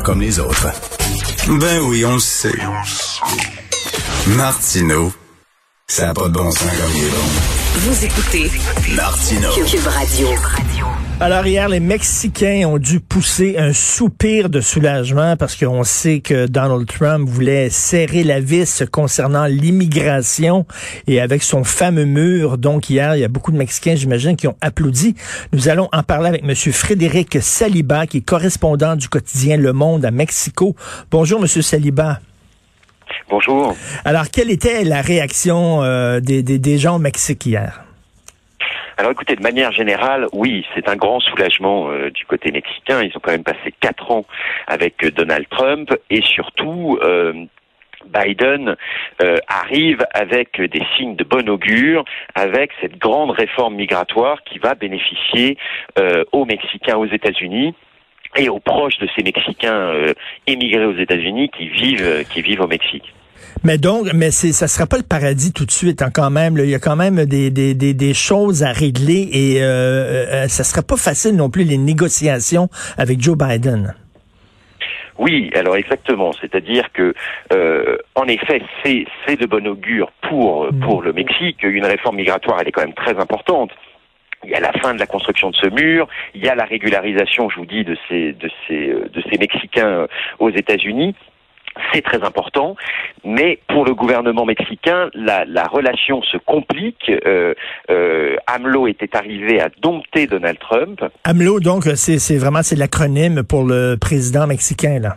comme les autres. Ben oui, on le sait. Martineau, ça n'a pas de bon sens comme il est bon. Vous écoutez. Cube Radio. Alors hier, les Mexicains ont dû pousser un soupir de soulagement parce qu'on sait que Donald Trump voulait serrer la vis concernant l'immigration et avec son fameux mur. Donc hier, il y a beaucoup de Mexicains, j'imagine, qui ont applaudi. Nous allons en parler avec Monsieur Frédéric Saliba, qui est correspondant du quotidien Le Monde à Mexico. Bonjour, Monsieur Saliba. Bonjour. Alors, quelle était la réaction euh, des, des, des gens au Mexique hier? Alors écoutez, de manière générale, oui, c'est un grand soulagement euh, du côté mexicain. Ils ont quand même passé quatre ans avec euh, Donald Trump et surtout. Euh, Biden arrive avec des signes de bon augure, avec cette grande réforme migratoire qui va bénéficier aux Mexicains aux États-Unis et aux proches de ces Mexicains émigrés aux États-Unis qui vivent qui vivent au Mexique. Mais donc, mais c'est, ça sera pas le paradis tout de suite. Hein, quand même, il y a quand même des, des, des, des choses à régler et euh, euh, ça sera pas facile non plus les négociations avec Joe Biden. Oui, alors exactement. C'est-à-dire que, euh, en effet, c'est c'est de bon augure pour pour le Mexique. Une réforme migratoire, elle est quand même très importante. Il y a la fin de la construction de ce mur, il y a la régularisation, je vous dis, de ces de ces de ces Mexicains aux États-Unis c'est très important, mais pour le gouvernement mexicain, la, la relation se complique. Euh, euh, AMLO était arrivé à dompter Donald Trump. AMLO, donc, c'est vraiment c'est l'acronyme pour le président mexicain là.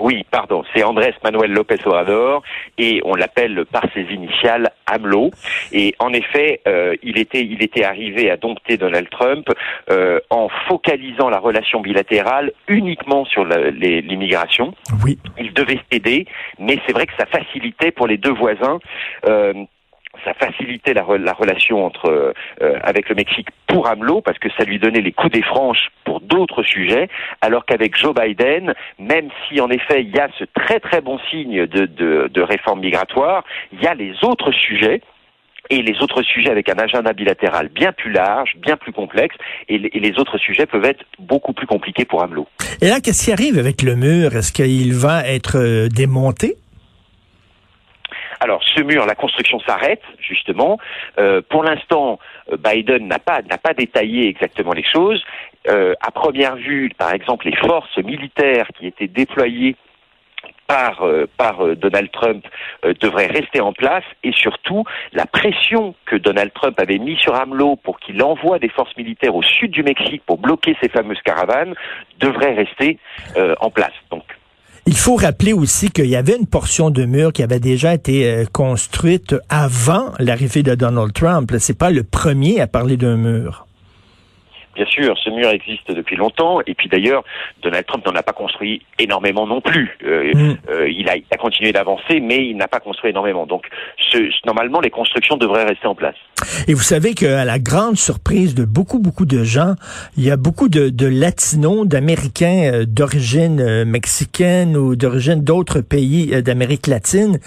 Oui, pardon, c'est Andrés Manuel López Obrador et on l'appelle par ses initiales AMLO. Et en effet, euh, il était il était arrivé à dompter Donald Trump euh, en focalisant la relation bilatérale uniquement sur l'immigration. Oui. Il devait s'aider, mais c'est vrai que ça facilitait pour les deux voisins. Euh, ça facilitait la, la relation entre euh, avec le Mexique pour AMLO parce que ça lui donnait les coups des franches pour d'autres sujets, alors qu'avec Joe Biden, même si en effet il y a ce très très bon signe de, de, de réforme migratoire, il y a les autres sujets et les autres sujets avec un agenda bilatéral bien plus large, bien plus complexe, et les autres sujets peuvent être beaucoup plus compliqués pour AMLO. Et là, qu'est-ce qui arrive avec le mur? Est-ce qu'il va être euh, démonté? Alors, ce mur, la construction s'arrête justement. Euh, pour l'instant, euh, Biden n'a pas n'a pas détaillé exactement les choses. Euh, à première vue, par exemple, les forces militaires qui étaient déployées par, par Donald Trump euh, devraient rester en place et surtout la pression que Donald Trump avait mise sur AMLO pour qu'il envoie des forces militaires au sud du Mexique pour bloquer ces fameuses caravanes devrait rester en place. Donc il faut rappeler aussi qu'il y avait une portion de mur qui avait déjà été euh, construite avant l'arrivée de Donald Trump. C'est pas le premier à parler d'un mur. Bien sûr, ce mur existe depuis longtemps, et puis d'ailleurs, Donald Trump n'en a pas construit énormément non plus. Euh, mm. euh, il, a, il, a, continué d'avancer, mais il n'a pas construit énormément. Donc, ce, normalement, les constructions devraient rester en place. Et vous savez qu'à la grande surprise de beaucoup, beaucoup de gens, il y a beaucoup de, de latinos, d'Américains euh, d'origine euh, mexicaine ou d'origine d'autres pays d'Amérique latine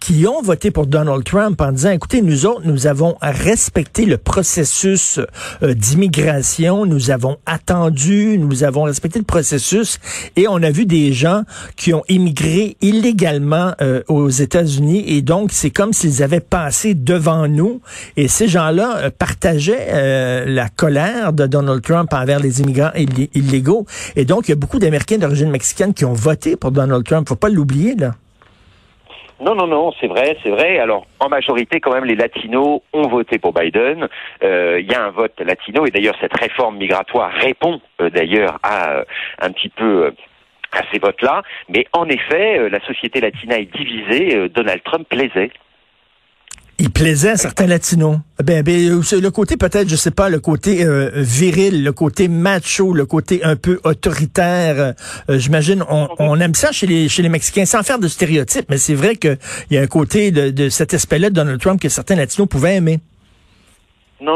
qui ont voté pour Donald Trump en disant, écoutez, nous autres, nous avons respecté le processus d'immigration nous avons attendu, nous avons respecté le processus et on a vu des gens qui ont immigré illégalement euh, aux États-Unis et donc c'est comme s'ils avaient passé devant nous et ces gens-là euh, partageaient euh, la colère de Donald Trump envers les immigrants illégaux et donc il y a beaucoup d'Américains d'origine mexicaine qui ont voté pour Donald Trump, faut pas l'oublier là. Non, non, non, c'est vrai, c'est vrai. Alors, en majorité, quand même, les latinos ont voté pour Biden. Euh, il y a un vote latino, et d'ailleurs, cette réforme migratoire répond euh, d'ailleurs à euh, un petit peu à ces votes-là. Mais en effet, la société latina est divisée. Donald Trump plaisait. Il plaisait à certains latinos. Ben, ben le côté peut-être, je sais pas, le côté euh, viril, le côté macho, le côté un peu autoritaire. Euh, j'imagine, on, on, aime ça chez les chez les Mexicains, sans faire de stéréotypes, mais c'est vrai qu'il y a un côté de, de cet aspect-là de Donald Trump que certains latinos pouvaient aimer.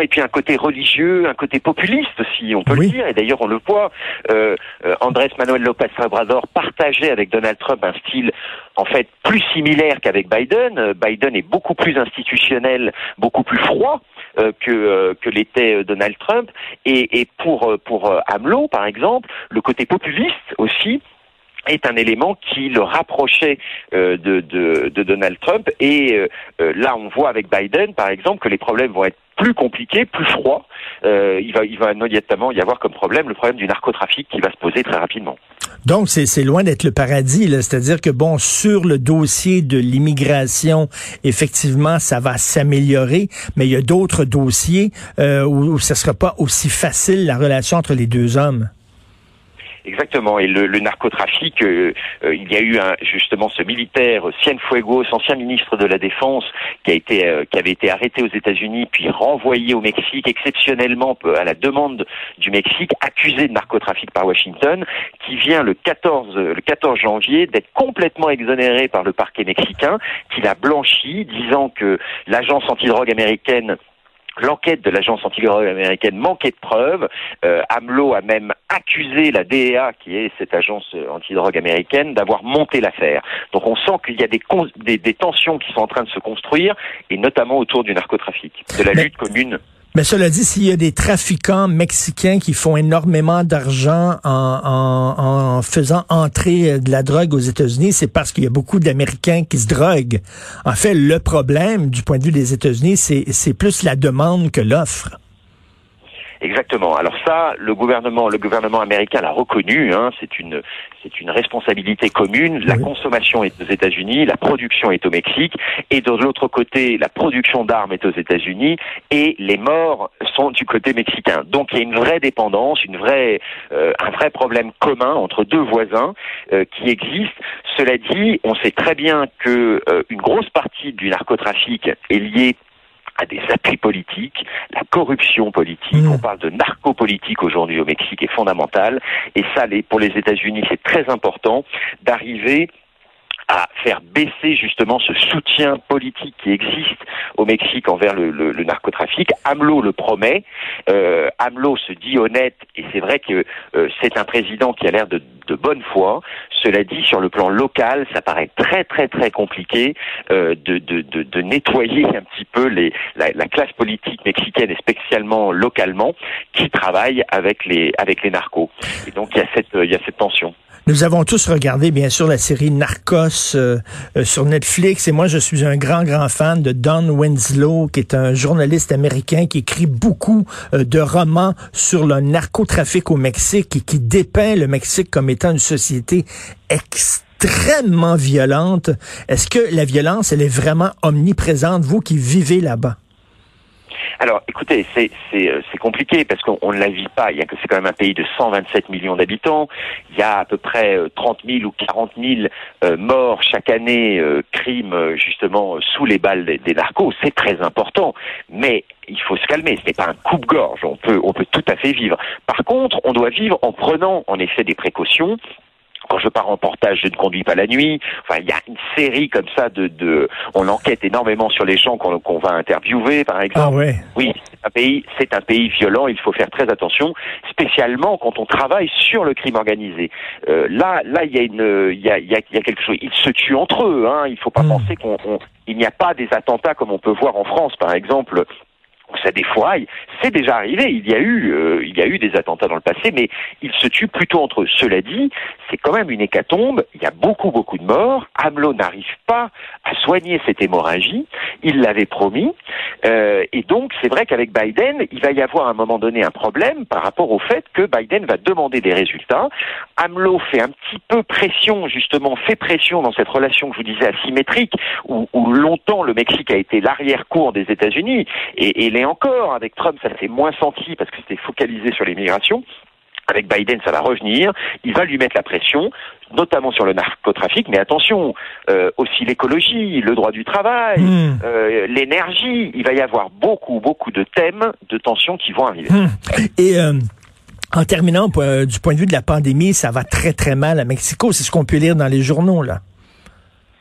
Et puis un côté religieux, un côté populiste aussi, on peut le dire. Et d'ailleurs, on le voit. Euh, euh, Andrés Manuel López Obrador partageait avec Donald Trump un style en fait plus similaire qu'avec Biden. Euh, Biden est beaucoup plus institutionnel, beaucoup plus froid euh, que que l'était Donald Trump. Et, et pour pour AMLO, par exemple, le côté populiste aussi est un élément qui le rapprochait euh, de, de, de, Donald Trump. Et euh, là, on voit avec Biden, par exemple, que les problèmes vont être plus compliqués, plus froids. il, va, il va immédiatement y avoir comme problème le problème du narcotrafic qui va se poser très rapidement. Donc, c'est loin d'être le paradis. C'est-à-dire que, bon, sur le dossier de l'immigration, effectivement, ça va s'améliorer, mais il y a d'autres dossiers où, où ce ne sera pas aussi facile, la relation entre les deux hommes. Exactement. Et le, le narcotrafic, euh, euh, il y a eu un, justement ce militaire Cienfuegos, ancien ministre de la Défense, qui a été, euh, qui avait été arrêté aux États-Unis puis renvoyé au Mexique exceptionnellement à la demande du Mexique, accusé de narcotrafic par Washington, qui vient le 14, le 14 janvier d'être complètement exonéré par le parquet mexicain, qu'il a blanchi, disant que l'agence antidrogue américaine L'enquête de l'agence antidrogue américaine manquait de preuves. Euh, AMLO a même accusé la DEA, qui est cette agence euh, antidrogue américaine, d'avoir monté l'affaire. Donc on sent qu'il y a des, des, tensions qui sont en train de se construire, et notamment autour du narcotrafic, de la lutte commune mais cela dit, s'il y a des trafiquants mexicains qui font énormément d'argent en, faisant entrer euh, de la drogue aux États-Unis, c'est parce qu'il y a beaucoup d'Américains qui se droguent. En fait, le problème du point de vue des États-Unis, c'est plus la demande que l'offre. Exactement. Alors ça, le gouvernement, le gouvernement américain l'a reconnu. Hein, c'est une, c'est une responsabilité commune. La consommation est aux États-Unis, la production est au Mexique, et de l'autre côté, la production d'armes est aux États-Unis, et les morts sont du côté mexicain. Donc il y a une vraie dépendance, une vraie, euh, un vrai problème commun entre deux voisins euh, qui existe. Cela dit, on sait très bien que euh, une grosse partie du narcotrafic est liée à des appuis politiques, la corruption politique. Mmh. On parle de narcopolitique aujourd'hui au Mexique est fondamentale. Et ça, pour les États-Unis, c'est très important d'arriver à faire baisser justement ce soutien politique qui existe au Mexique envers le, le, narcotrafic. AMLO le promet. Euh, AMLO se dit honnête et c'est vrai que euh, c'est un président qui a l'air de, de, bonne foi. Cela dit, sur le plan local, ça paraît très très très compliqué euh, de, de, de, nettoyer un petit peu les, la, la, classe politique mexicaine et spécialement localement qui travaille avec les avec les narcos. Et donc il y a cette il y a cette tension. Nous avons tous regardé, bien sûr, la série Narcos euh, euh, sur Netflix. Et moi, je suis un grand, grand fan de Don Winslow, qui est un journaliste américain qui écrit beaucoup de romans sur le narcotrafic au Mexique et qui dépeint le Mexique comme étant une société extrêmement violente. Est-ce que la violence, elle est vraiment omniprésente, vous qui vivez là-bas? Alors, écoutez, c'est euh, c'est compliqué parce qu'on ne la vit pas. Il y a que c'est quand même un pays de 127 millions d'habitants. Il y a à peu près 30 euh, 000 ou 40 000 euh, morts chaque année, crimes justement sous les balles des, des narcos. C'est très important, mais il faut se calmer. Ce n'est pas un coupe-gorge. On peut on peut tout à fait vivre. Par contre, on doit vivre en prenant en effet des précautions quand je pars en portage, je ne conduis pas la nuit. Enfin, il y a une série comme ça de, de on enquête énormément sur les gens qu'on va interviewer, par exemple. Ah ouais. Oui, c'est un pays, c'est un pays violent. Il faut faire très attention, spécialement quand on travaille sur le crime organisé. Euh, là, là, il y a une, il y a, il y a, quelque chose. Ils se tuent entre eux. Hein. Il faut pas hmm. penser qu'on, il n'y a pas des attentats comme on peut voir en France, par exemple, ça défouraille. C'est déjà arrivé. Il y a eu, euh, il y a eu des attentats dans le passé, mais ils se tuent plutôt entre eux. Cela dit, c'est quand même une hécatombe. Il y a beaucoup, beaucoup de morts. Hamelot n'arrive pas à soigner cette hémorragie. Il l'avait promis. Euh, et donc, c'est vrai qu'avec Biden, il va y avoir à un moment donné un problème par rapport au fait que Biden va demander des résultats. Hamelot fait un petit peu pression, justement, fait pression dans cette relation que je vous disais asymétrique, où, où longtemps le Mexique a été l'arrière-cour des États-Unis et et encore, avec Trump, ça s'est moins senti parce que c'était focalisé sur l'immigration. Avec Biden, ça va revenir. Il va lui mettre la pression, notamment sur le narcotrafic, mais attention, euh, aussi l'écologie, le droit du travail, hmm. euh, l'énergie. Il va y avoir beaucoup, beaucoup de thèmes de tensions qui vont arriver. Hmm. Et euh, en terminant, du point de vue de la pandémie, ça va très, très mal à Mexico. C'est ce qu'on peut lire dans les journaux, là.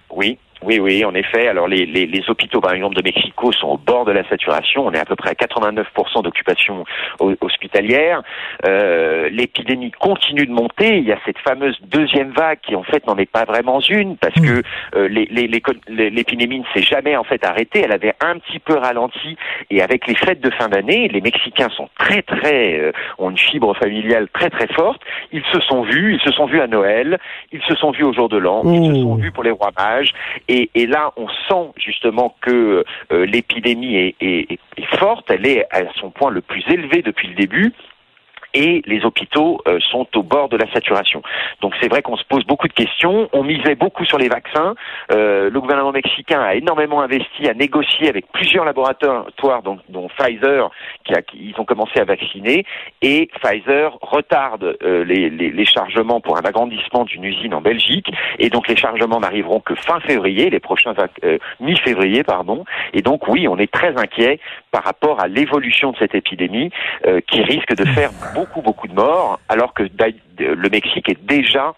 Oui, Oui, oui, en effet. Alors les, les, les, hôpitaux, par exemple, de Mexico sont au bord de la saturation. On est à peu près à 89% d'occupation hospitalière. Euh, L'épidémie continue de monter. Il y a cette fameuse deuxième vague qui, en fait, n'en est pas vraiment une parce que euh, l'épidémie ne s'est jamais en fait arrêtée. Elle avait un petit peu ralenti. Et avec les fêtes de fin d'année, les Mexicains sont très, très euh, ont une fibre familiale très, très forte. Ils se sont vus. Ils se sont vus à Noël. Ils se sont vus au jour de l'an. Ils se sont vus pour les rois mages. Et, là, on sent justement que euh, l'épidémie est, est, est, forte, elle est à son point le plus élevé depuis le début et les hôpitaux euh, sont au bord de la saturation. Donc c'est vrai qu'on se pose beaucoup de questions. On misait beaucoup sur les vaccins. Euh, le gouvernement mexicain a énormément investi, à négocier avec plusieurs laboratoires, dont, Pfizer, qui, a, ils ont commencé à vacciner, et Pfizer retarde euh, les, chargements pour un agrandissement d'une usine en Belgique, et donc les chargements n'arriveront que fin février, les prochains mi-février, pardon. Et donc oui, on est très inquiet par rapport à l'évolution de cette épidémie qui risque de faire beaucoup, beaucoup de morts, alors que le Mexique est déjà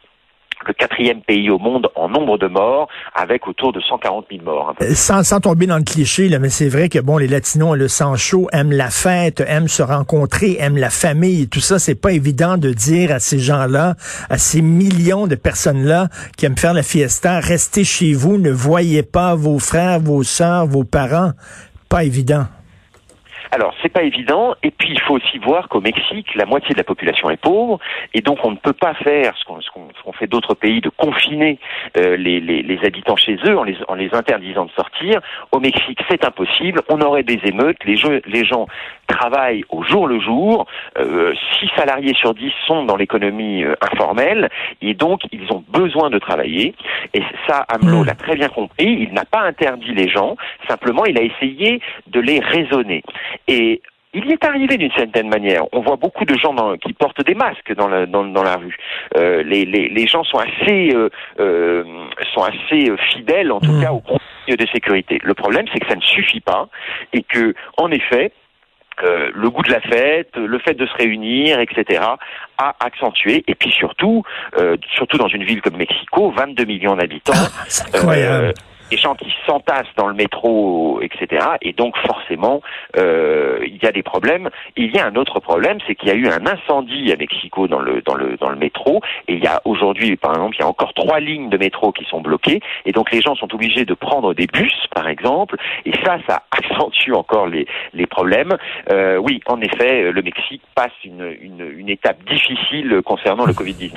le quatrième pays au monde en nombre de morts, avec autour de 140 000 morts. Euh, sans, sans tomber dans le cliché, là, mais c'est vrai que bon, les Latinos ont le sang chaud, aiment la fête, aiment se rencontrer, aiment la famille. Tout ça, c'est pas évident de dire à ces gens-là, à ces millions de personnes-là qui aiment faire la fiesta, restez chez vous, ne voyez pas vos frères, vos sœurs, vos parents. Pas évident. Alors, c'est pas évident. Et puis, il faut aussi voir qu'au Mexique, la moitié de la population est pauvre, et donc on ne peut pas faire ce qu'on fait d'autres pays de confiner euh, les, les, les, habitants chez eux en les, en les interdisant de sortir. Au Mexique, c'est impossible. On aurait des émeutes. Les, jeux, les gens travaillent au jour le jour. Euh, six salariés sur dix sont dans l'économie euh, informelle, et donc ils ont besoin de travailler. Et ça, AMLO mmh. l'a très bien compris. Il n'a pas interdit les gens. Simplement, il a essayé de les raisonner. Et il y est arrivé d'une certaine manière. On voit beaucoup de gens dans, qui portent des masques dans la, dans, dans la rue. Euh, les, les, les, gens sont assez, euh, euh, sont assez fidèles, en tout mmh. cas, aux consignes de sécurité. Le problème, c'est que ça ne suffit pas et que, en effet, euh, le goût de la fête, le fait de se réunir, etc., a accentué. Et puis surtout, euh, surtout dans une ville comme Mexico, 22 millions d'habitants. Ah, incroyable des gens qui s'entassent dans le métro, etc. Et donc forcément, euh, il y a des problèmes. Il y a un autre problème, c'est qu'il y a eu un incendie à Mexico dans le dans le dans le métro. Et il y a aujourd'hui, par exemple, il y a encore trois lignes de métro qui sont bloquées. Et donc les gens sont obligés de prendre des bus, par exemple. Et ça, ça accentue encore les les problèmes. Euh, oui, en effet, le Mexique passe une une, une étape difficile concernant le Covid-19.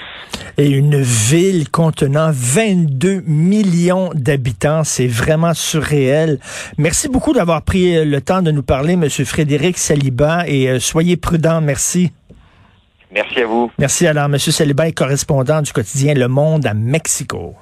Et une ville contenant 22 millions d'habitants c'est vraiment surréel. Merci beaucoup d'avoir pris euh, le temps de nous parler, Monsieur Frédéric Saliba, et euh, soyez prudent. Merci. Merci à vous. Merci alors, Monsieur Saliba est correspondant du quotidien Le Monde à Mexico.